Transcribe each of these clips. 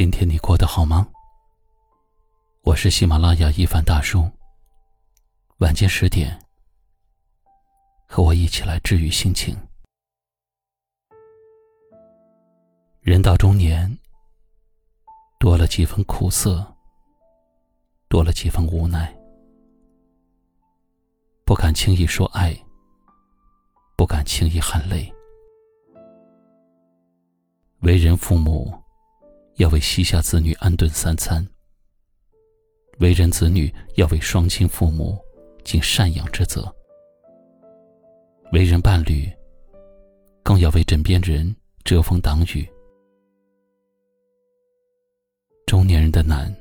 今天你过得好吗？我是喜马拉雅一凡大叔。晚间十点，和我一起来治愈心情。人到中年，多了几分苦涩，多了几分无奈，不敢轻易说爱，不敢轻易含泪。为人父母。要为膝下子女安顿三餐，为人子女要为双亲父母尽赡养之责；为人伴侣，更要为枕边人遮风挡雨。中年人的难，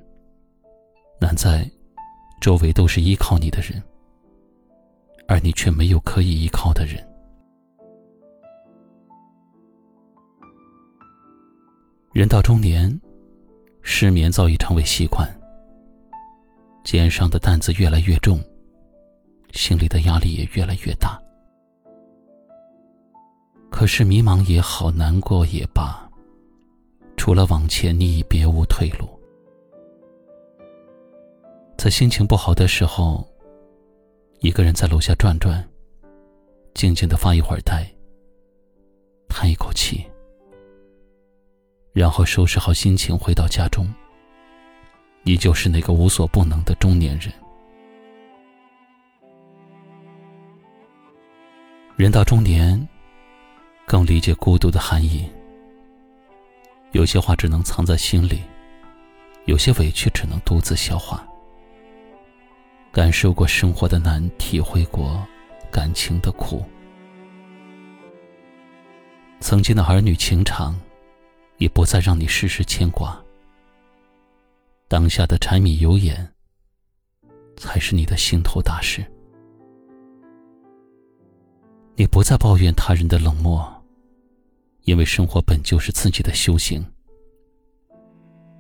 难在周围都是依靠你的人，而你却没有可以依靠的人。人到中年，失眠早已成为习惯，肩上的担子越来越重，心里的压力也越来越大。可是迷茫也好，难过也罢，除了往前，你已别无退路。在心情不好的时候，一个人在楼下转转，静静的发一会儿呆，叹一口气。然后收拾好心情，回到家中。你就是那个无所不能的中年人。人到中年，更理解孤独的含义。有些话只能藏在心里，有些委屈只能独自消化。感受过生活的难，体会过感情的苦，曾经的儿女情长。也不再让你事事牵挂。当下的柴米油盐，才是你的心头大事。你不再抱怨他人的冷漠，因为生活本就是自己的修行。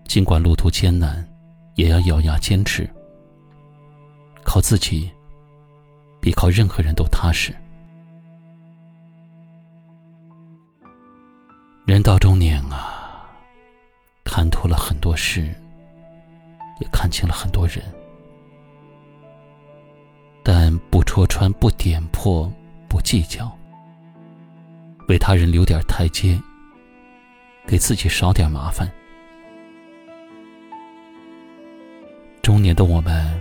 尽管路途艰难，也要咬牙坚持。靠自己，比靠任何人都踏实。到中年啊，看透了很多事，也看清了很多人，但不戳穿、不点破、不计较，为他人留点台阶，给自己少点麻烦。中年的我们，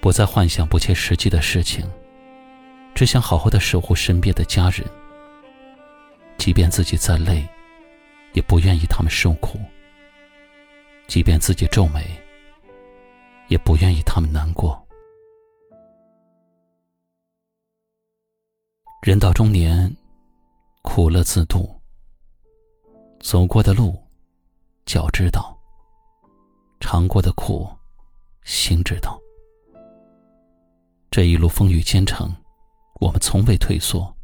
不再幻想不切实际的事情，只想好好的守护身边的家人，即便自己再累。也不愿意他们受苦，即便自己皱眉，也不愿意他们难过。人到中年，苦乐自度。走过的路，脚知道；尝过的苦，心知道。这一路风雨兼程，我们从未退缩，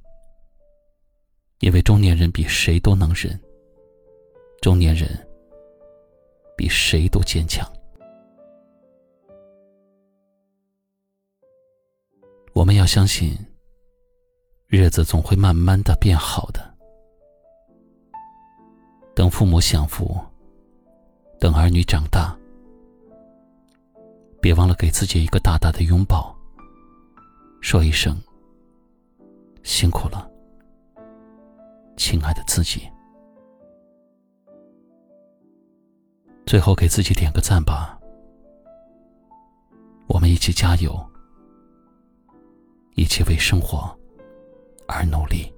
因为中年人比谁都能忍。中年人比谁都坚强。我们要相信，日子总会慢慢的变好的。等父母享福，等儿女长大，别忘了给自己一个大大的拥抱，说一声辛苦了，亲爱的自己。最后给自己点个赞吧，我们一起加油，一起为生活而努力。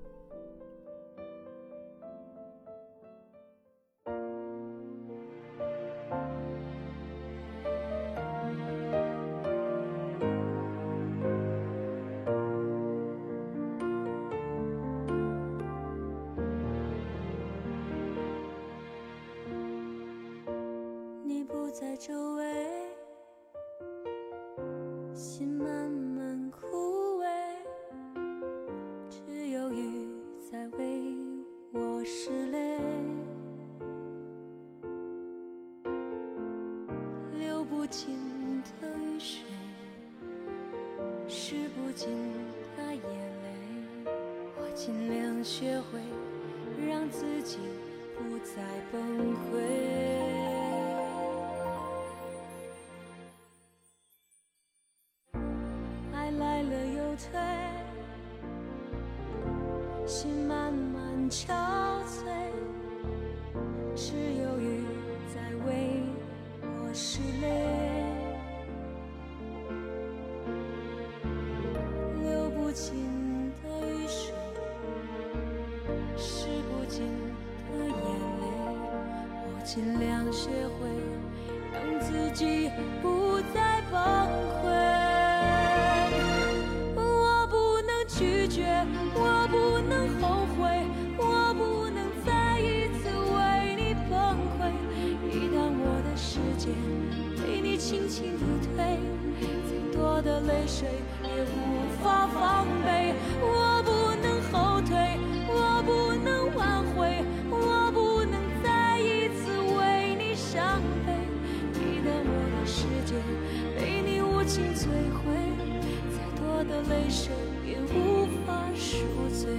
尽量学会让自己不再崩溃。爱来了又退，心慢慢憔悴，只有雨在为我失泪。流不尽。尽的眼泪，我尽量学会让自己不再崩溃。我不能拒绝，我不能后悔，我不能再一次为你崩溃。一旦我的世界被你轻轻一推，再多的泪水也无法防备。我摧毁，再多的泪水也无法赎罪。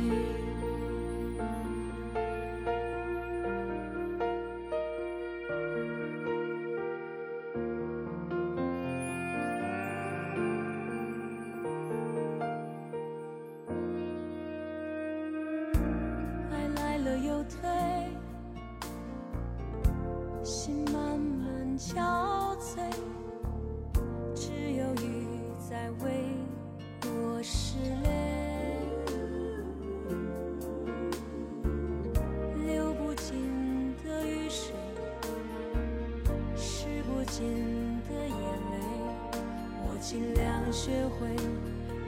爱来了又退，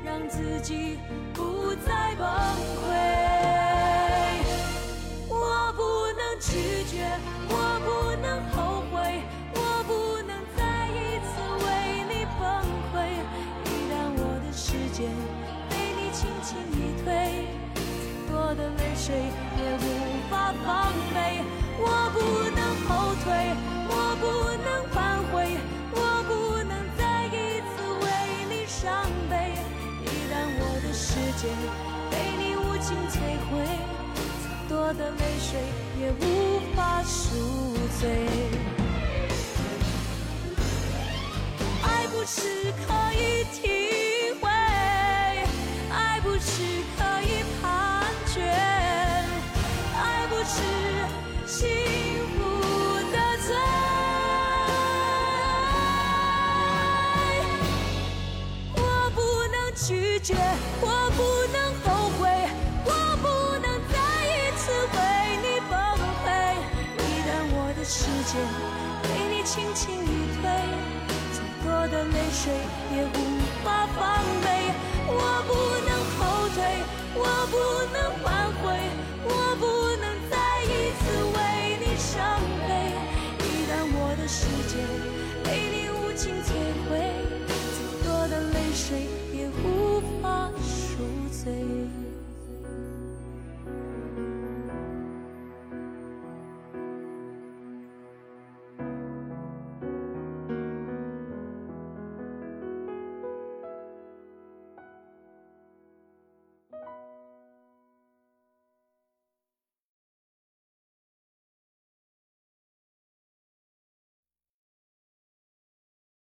让自己不再崩溃。我不能拒绝，我不能后悔，我不能再一次为你崩溃。一旦我的世界被你轻轻一推，再多的泪水也无法防备。界被你无情摧毁。再多的泪水也无法赎罪。爱不是可以体会，爱不是可以判决，爱不是幸福的罪。我不能拒绝，界被你轻轻一推再多的泪水也无法防备我不能后退我不能挽回我不能再一次